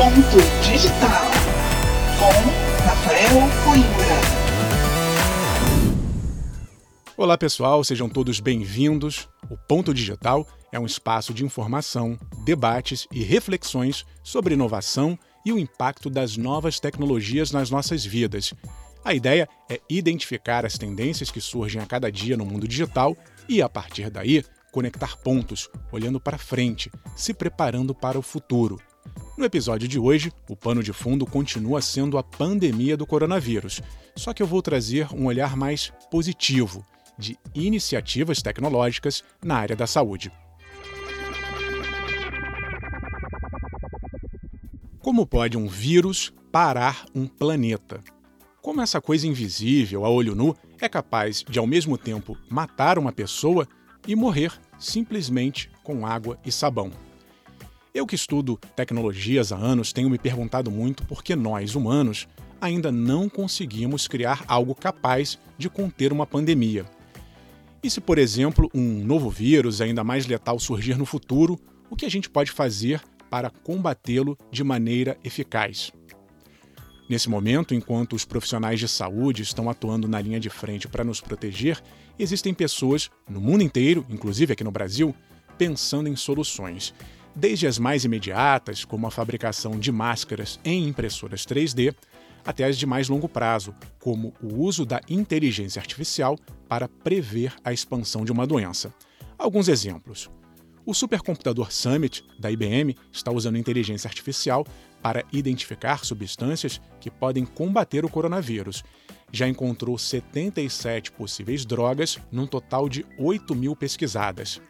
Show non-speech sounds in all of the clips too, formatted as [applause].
Ponto Digital com Rafael Coimbra. Olá pessoal, sejam todos bem-vindos. O Ponto Digital é um espaço de informação, debates e reflexões sobre inovação e o impacto das novas tecnologias nas nossas vidas. A ideia é identificar as tendências que surgem a cada dia no mundo digital e, a partir daí, conectar pontos, olhando para frente, se preparando para o futuro. No episódio de hoje, o pano de fundo continua sendo a pandemia do coronavírus, só que eu vou trazer um olhar mais positivo de iniciativas tecnológicas na área da saúde. Como pode um vírus parar um planeta? Como essa coisa invisível, a olho nu, é capaz de ao mesmo tempo matar uma pessoa e morrer simplesmente com água e sabão? Eu que estudo tecnologias há anos tenho me perguntado muito por que nós, humanos, ainda não conseguimos criar algo capaz de conter uma pandemia. E se, por exemplo, um novo vírus ainda mais letal surgir no futuro, o que a gente pode fazer para combatê-lo de maneira eficaz? Nesse momento, enquanto os profissionais de saúde estão atuando na linha de frente para nos proteger, existem pessoas no mundo inteiro, inclusive aqui no Brasil, pensando em soluções desde as mais imediatas, como a fabricação de máscaras em impressoras 3D, até as de mais longo prazo, como o uso da inteligência artificial para prever a expansão de uma doença. Alguns exemplos. O supercomputador Summit, da IBM, está usando inteligência artificial para identificar substâncias que podem combater o coronavírus. Já encontrou 77 possíveis drogas, num total de 8 mil pesquisadas.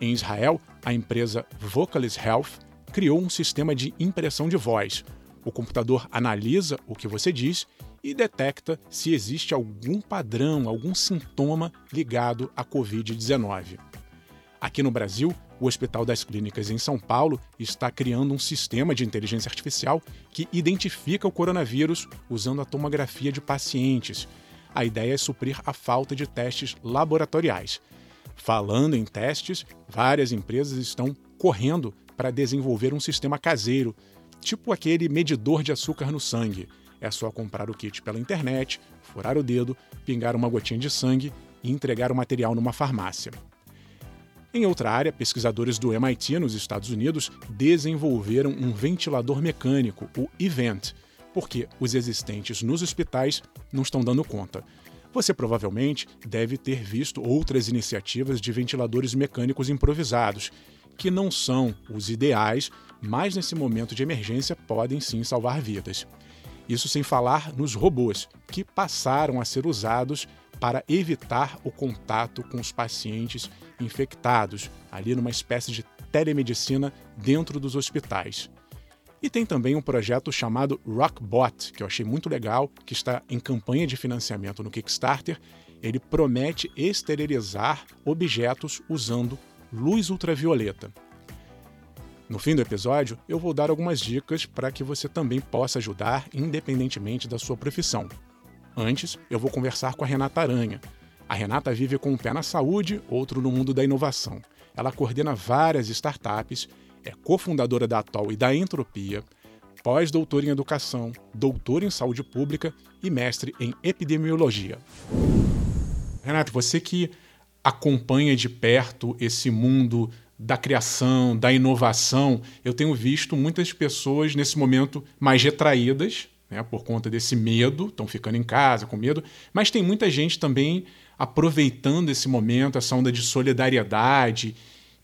Em Israel, a empresa Vocalis Health criou um sistema de impressão de voz. O computador analisa o que você diz e detecta se existe algum padrão, algum sintoma ligado à Covid-19. Aqui no Brasil, o Hospital das Clínicas em São Paulo está criando um sistema de inteligência artificial que identifica o coronavírus usando a tomografia de pacientes. A ideia é suprir a falta de testes laboratoriais. Falando em testes, várias empresas estão correndo para desenvolver um sistema caseiro, tipo aquele medidor de açúcar no sangue. É só comprar o kit pela internet, furar o dedo, pingar uma gotinha de sangue e entregar o material numa farmácia. Em outra área, pesquisadores do MIT nos Estados Unidos desenvolveram um ventilador mecânico, o Event, porque os existentes nos hospitais não estão dando conta. Você provavelmente deve ter visto outras iniciativas de ventiladores mecânicos improvisados, que não são os ideais, mas nesse momento de emergência podem sim salvar vidas. Isso sem falar nos robôs, que passaram a ser usados para evitar o contato com os pacientes infectados, ali numa espécie de telemedicina dentro dos hospitais. E tem também um projeto chamado Rockbot, que eu achei muito legal, que está em campanha de financiamento no Kickstarter. Ele promete esterilizar objetos usando luz ultravioleta. No fim do episódio, eu vou dar algumas dicas para que você também possa ajudar, independentemente da sua profissão. Antes, eu vou conversar com a Renata Aranha. A Renata vive com um pé na saúde, outro no mundo da inovação. Ela coordena várias startups é cofundadora da Atol e da Entropia, pós-doutora em Educação, doutora em Saúde Pública e mestre em Epidemiologia. Renato, você que acompanha de perto esse mundo da criação, da inovação, eu tenho visto muitas pessoas nesse momento mais retraídas, né, por conta desse medo, estão ficando em casa com medo, mas tem muita gente também aproveitando esse momento, essa onda de solidariedade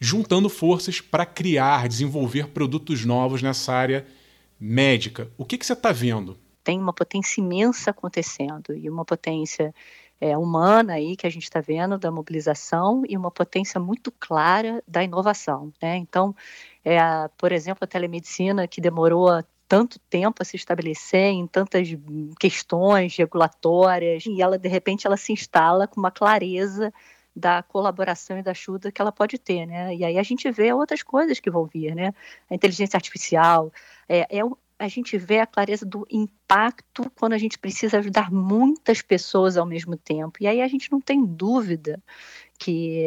juntando forças para criar, desenvolver produtos novos nessa área médica. O que, que você está vendo? Tem uma potência imensa acontecendo e uma potência é, humana aí que a gente está vendo da mobilização e uma potência muito clara da inovação. Né? Então, é, por exemplo, a telemedicina que demorou tanto tempo a se estabelecer em tantas questões regulatórias e ela de repente ela se instala com uma clareza da colaboração e da ajuda que ela pode ter, né? E aí a gente vê outras coisas que vão vir, né? A inteligência artificial, é, é a gente vê a clareza do impacto quando a gente precisa ajudar muitas pessoas ao mesmo tempo. E aí a gente não tem dúvida que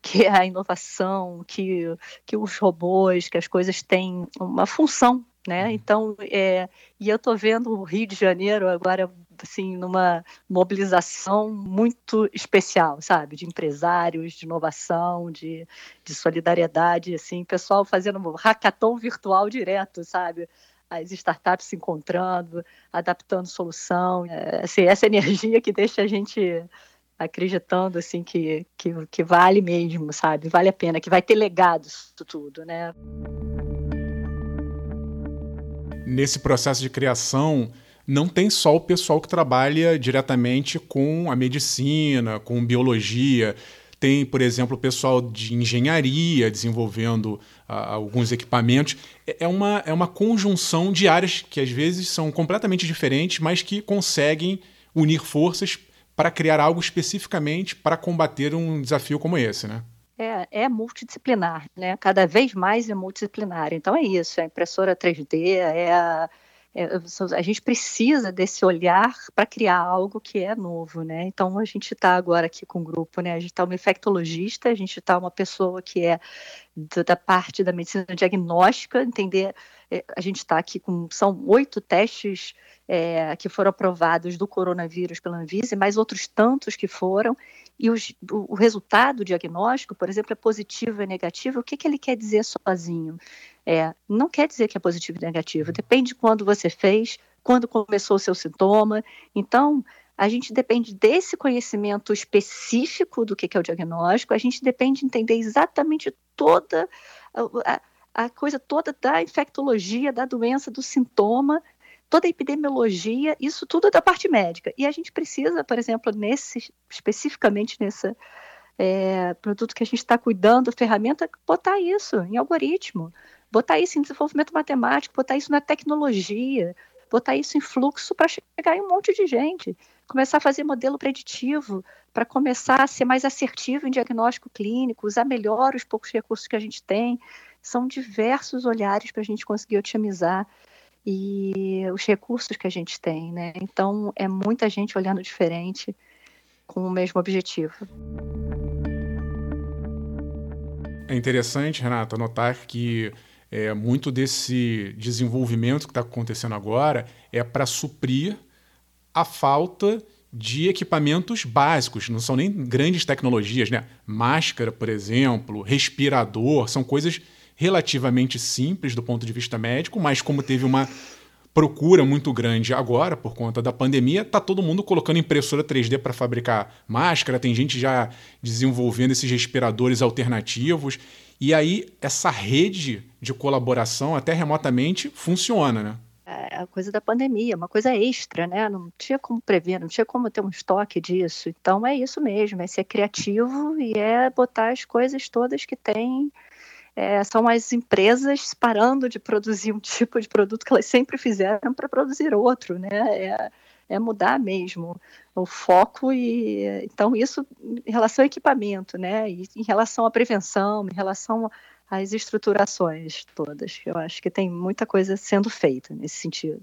que [laughs] a inovação, que, que os robôs, que as coisas têm uma função né? Uhum. Então, é, e eu estou vendo o Rio de Janeiro agora assim numa mobilização muito especial, sabe, de empresários, de inovação, de, de solidariedade, assim, pessoal fazendo um hackathon virtual direto, sabe? as startups se encontrando, adaptando solução, é, assim, essa energia que deixa a gente acreditando assim que, que, que vale mesmo, sabe? Vale a pena, que vai ter legado isso tudo, né? Nesse processo de criação, não tem só o pessoal que trabalha diretamente com a medicina, com biologia. Tem, por exemplo, o pessoal de engenharia desenvolvendo uh, alguns equipamentos. É, é uma, é uma conjunção de áreas que às vezes são completamente diferentes, mas que conseguem unir forças para criar algo especificamente para combater um desafio como esse, né? É, é, multidisciplinar, né? Cada vez mais é multidisciplinar. Então é isso, é a impressora 3D, é a a gente precisa desse olhar para criar algo que é novo, né? Então a gente está agora aqui com o um grupo, né? A gente está uma infectologista, a gente está uma pessoa que é da parte da medicina diagnóstica, entender. É, a gente está aqui com são oito testes é, que foram aprovados do coronavírus pela Anvisa, mais outros tantos que foram, e os, o, o, resultado diagnóstico, por exemplo, é positivo ou negativo, o que, que ele quer dizer sozinho? É, não quer dizer que é positivo e negativo, depende de quando você fez, quando começou o seu sintoma. Então, a gente depende desse conhecimento específico do que é o diagnóstico, a gente depende de entender exatamente toda a, a coisa toda da infectologia, da doença, do sintoma, toda a epidemiologia, isso tudo é da parte médica. E a gente precisa, por exemplo, nesse especificamente nesse é, produto que a gente está cuidando, ferramenta, botar isso em algoritmo, botar isso em desenvolvimento matemático, botar isso na tecnologia, botar isso em fluxo para chegar em um monte de gente, começar a fazer modelo preditivo, para começar a ser mais assertivo em diagnóstico clínico, usar melhor os poucos recursos que a gente tem. São diversos olhares para a gente conseguir otimizar e os recursos que a gente tem, né? Então é muita gente olhando diferente com o mesmo objetivo. É interessante, Renata, notar que é, muito desse desenvolvimento que está acontecendo agora é para suprir a falta de equipamentos básicos, não são nem grandes tecnologias, né? Máscara, por exemplo, respirador, são coisas relativamente simples do ponto de vista médico, mas como teve uma procura muito grande agora por conta da pandemia, tá todo mundo colocando impressora 3D para fabricar máscara, tem gente já desenvolvendo esses respiradores alternativos. E aí essa rede de colaboração até remotamente funciona, né? É a coisa da pandemia, uma coisa extra, né? Não tinha como prever, não tinha como ter um estoque disso. Então é isso mesmo, é ser criativo e é botar as coisas todas que tem é, são as empresas parando de produzir um [laughs] tipo de produto que elas sempre fizeram para produzir outro, né? É, é, mudar mesmo o foco e então isso em relação ao equipamento, né? E em relação à prevenção, em relação às estruturações todas, eu acho que tem muita coisa sendo feita nesse sentido.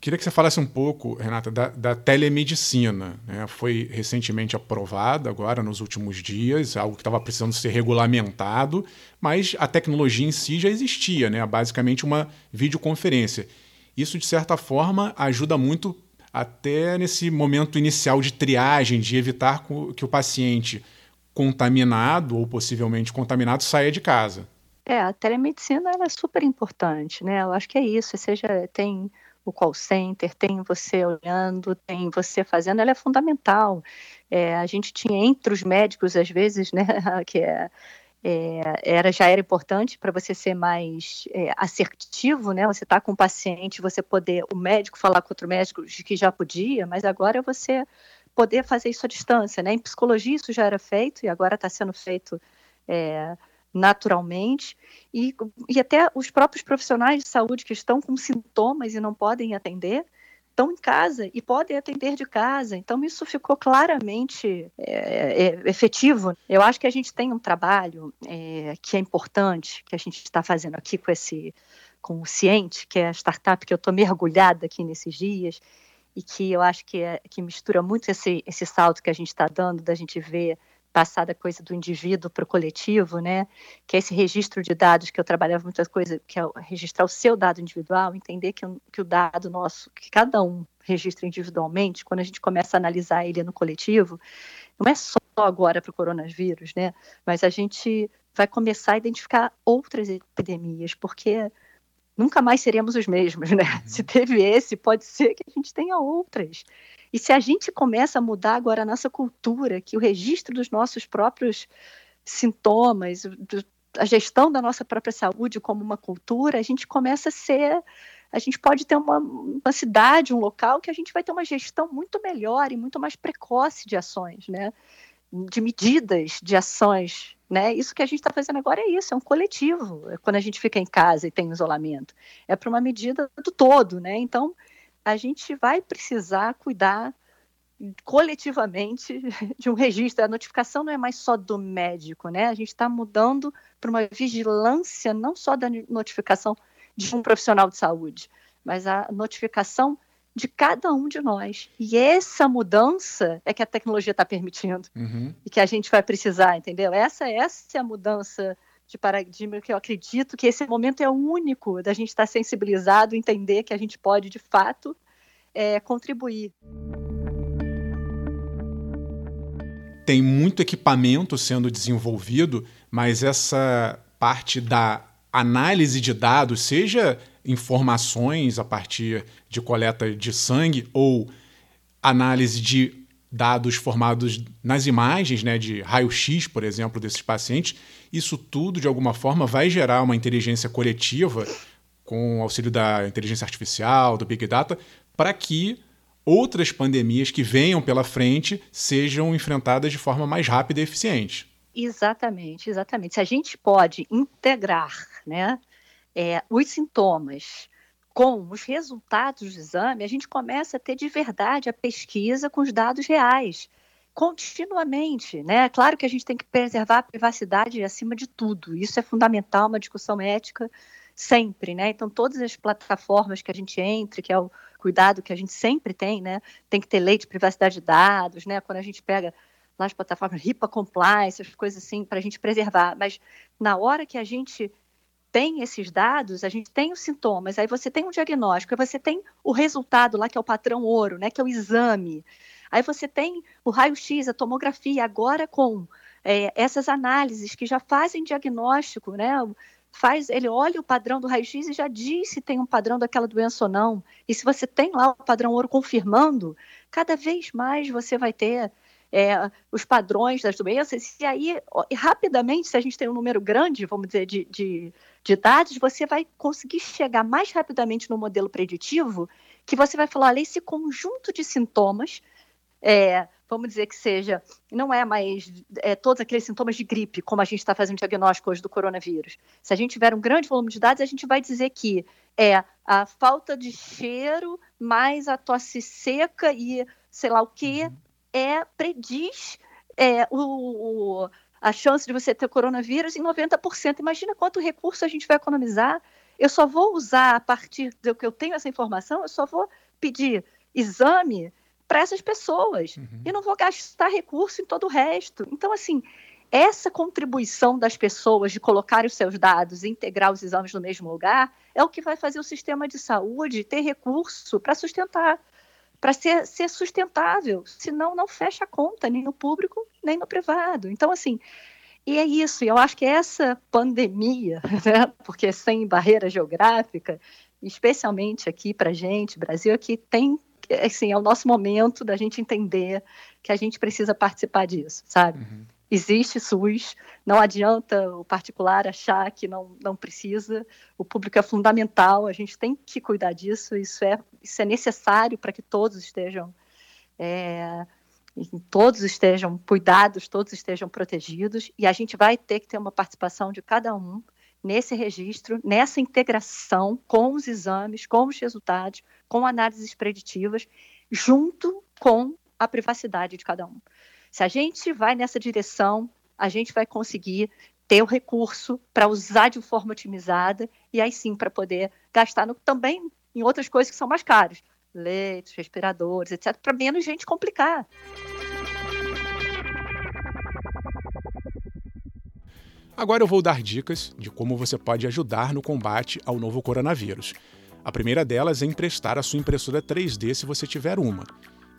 Queria que você falasse um pouco, Renata, da, da telemedicina. Né? Foi recentemente aprovada, agora nos últimos dias, algo que estava precisando ser regulamentado, mas a tecnologia em si já existia, né? basicamente uma videoconferência. Isso, de certa forma, ajuda muito até nesse momento inicial de triagem, de evitar que o paciente contaminado ou possivelmente contaminado saia de casa. É, a telemedicina é super importante, né? Eu acho que é isso. Seja tem o call center, tem você olhando, tem você fazendo, ela é fundamental. É, a gente tinha entre os médicos, às vezes, né, [laughs] que é, é, era, já era importante para você ser mais é, assertivo, né? Você está com o paciente, você poder, o médico falar com outro médico que já podia, mas agora você poder fazer isso à distância, né? Em psicologia isso já era feito e agora está sendo feito é, naturalmente, e, e até os próprios profissionais de saúde que estão com sintomas e não podem atender, estão em casa e podem atender de casa. Então, isso ficou claramente é, é, efetivo. Eu acho que a gente tem um trabalho é, que é importante, que a gente está fazendo aqui com esse com o Ciente, que é a startup que eu estou mergulhada aqui nesses dias, e que eu acho que, é, que mistura muito esse, esse salto que a gente está dando, da gente ver passar da coisa do indivíduo para o coletivo, né? Que é esse registro de dados que eu trabalhava muitas coisas, que é registrar o seu dado individual, entender que, que o dado nosso, que cada um registra individualmente, quando a gente começa a analisar ele no coletivo, não é só agora para o coronavírus, né? Mas a gente vai começar a identificar outras epidemias, porque nunca mais seremos os mesmos, né? Uhum. Se teve esse, pode ser que a gente tenha outras. E se a gente começa a mudar agora a nossa cultura, que o registro dos nossos próprios sintomas, a gestão da nossa própria saúde como uma cultura, a gente começa a ser. A gente pode ter uma, uma cidade, um local que a gente vai ter uma gestão muito melhor e muito mais precoce de ações, né? de medidas, de ações. Né? Isso que a gente está fazendo agora é isso, é um coletivo. É quando a gente fica em casa e tem isolamento, é para uma medida do todo. Né? Então, a gente vai precisar cuidar coletivamente [laughs] de um registro. A notificação não é mais só do médico, né? A gente está mudando para uma vigilância não só da notificação de um profissional de saúde, mas a notificação de cada um de nós. E essa mudança é que a tecnologia está permitindo uhum. e que a gente vai precisar, entendeu? Essa, essa é a mudança de paradigma que eu acredito que esse momento é único da gente estar tá sensibilizado, entender que a gente pode, de fato, é, contribuir. Tem muito equipamento sendo desenvolvido, mas essa parte da análise de dados, seja informações a partir de coleta de sangue ou análise de dados formados nas imagens, né, de raio-x, por exemplo, desses pacientes, isso tudo de alguma forma vai gerar uma inteligência coletiva com auxílio da inteligência artificial, do Big Data, para que outras pandemias que venham pela frente sejam enfrentadas de forma mais rápida e eficiente. Exatamente, exatamente. Se a gente pode integrar né, é, os sintomas com os resultados do exame, a gente começa a ter de verdade a pesquisa com os dados reais, continuamente. Né? Claro que a gente tem que preservar a privacidade acima de tudo, isso é fundamental, uma discussão ética sempre. Né? Então, todas as plataformas que a gente entre, que é o cuidado que a gente sempre tem, né? tem que ter lei de privacidade de dados, né? quando a gente pega lá as plataformas HIPAA Compliance, essas coisas assim, para a gente preservar. Mas na hora que a gente tem esses dados, a gente tem os sintomas, aí você tem um diagnóstico, aí você tem o resultado lá, que é o padrão ouro, né, que é o exame. Aí você tem o raio-x, a tomografia, agora com é, essas análises que já fazem diagnóstico, né? Faz, ele olha o padrão do raio-x e já diz se tem um padrão daquela doença ou não. E se você tem lá o padrão ouro confirmando, cada vez mais você vai ter é, os padrões das doenças, e aí, rapidamente, se a gente tem um número grande, vamos dizer, de, de, de dados, você vai conseguir chegar mais rapidamente no modelo preditivo, que você vai falar, olha, esse conjunto de sintomas, é, vamos dizer que seja, não é mais é, todos aqueles sintomas de gripe, como a gente está fazendo diagnóstico hoje do coronavírus. Se a gente tiver um grande volume de dados, a gente vai dizer que é a falta de cheiro mais a tosse seca e sei lá o que, uhum é, prediz é, o, o, a chance de você ter coronavírus em 90%. Imagina quanto recurso a gente vai economizar. Eu só vou usar, a partir do que eu tenho essa informação, eu só vou pedir exame para essas pessoas. Uhum. E não vou gastar recurso em todo o resto. Então, assim, essa contribuição das pessoas de colocar os seus dados e integrar os exames no mesmo lugar é o que vai fazer o sistema de saúde ter recurso para sustentar para ser, ser sustentável, senão não fecha a conta, nem no público, nem no privado. Então, assim, e é isso, eu acho que essa pandemia, [laughs] né, porque sem barreira geográfica, especialmente aqui para gente, Brasil, aqui tem, assim, é o nosso momento da gente entender que a gente precisa participar disso, sabe? Uhum existe SUS, não adianta o particular achar que não, não precisa, o público é fundamental, a gente tem que cuidar disso, isso é, isso é necessário para que todos estejam. É, todos estejam cuidados, todos estejam protegidos, e a gente vai ter que ter uma participação de cada um nesse registro, nessa integração com os exames, com os resultados, com análises preditivas, junto com a privacidade de cada um. Se a gente vai nessa direção, a gente vai conseguir ter o recurso para usar de forma otimizada e aí sim para poder gastar no, também em outras coisas que são mais caras, leitos, respiradores, etc, para menos gente complicar. Agora eu vou dar dicas de como você pode ajudar no combate ao novo coronavírus. A primeira delas é emprestar a sua impressora 3D se você tiver uma.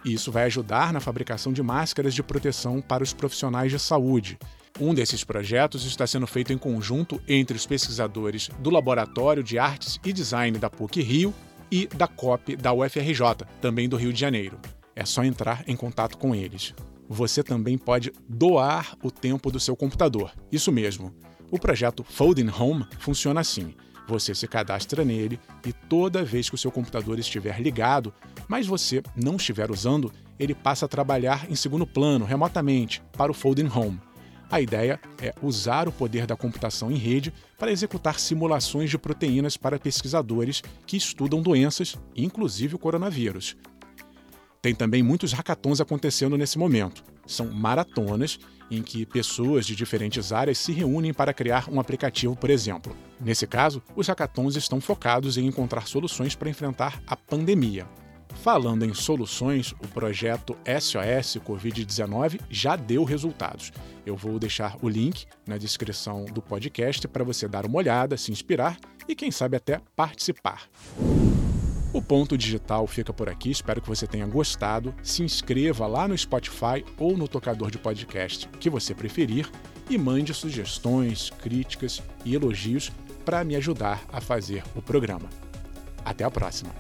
Isso vai ajudar na fabricação de máscaras de proteção para os profissionais de saúde. Um desses projetos está sendo feito em conjunto entre os pesquisadores do Laboratório de Artes e Design da PUC Rio e da COP da UFRJ, também do Rio de Janeiro. É só entrar em contato com eles. Você também pode doar o tempo do seu computador. Isso mesmo. O projeto Folding Home funciona assim. Você se cadastra nele e toda vez que o seu computador estiver ligado, mas você não estiver usando, ele passa a trabalhar em segundo plano, remotamente, para o Folding Home. A ideia é usar o poder da computação em rede para executar simulações de proteínas para pesquisadores que estudam doenças, inclusive o coronavírus. Tem também muitos hackathons acontecendo nesse momento. São maratonas em que pessoas de diferentes áreas se reúnem para criar um aplicativo, por exemplo. Nesse caso, os hackathons estão focados em encontrar soluções para enfrentar a pandemia. Falando em soluções, o projeto SOS Covid-19 já deu resultados. Eu vou deixar o link na descrição do podcast para você dar uma olhada, se inspirar e, quem sabe, até participar. O Ponto Digital fica por aqui, espero que você tenha gostado. Se inscreva lá no Spotify ou no tocador de podcast que você preferir e mande sugestões, críticas e elogios para me ajudar a fazer o programa. Até a próxima!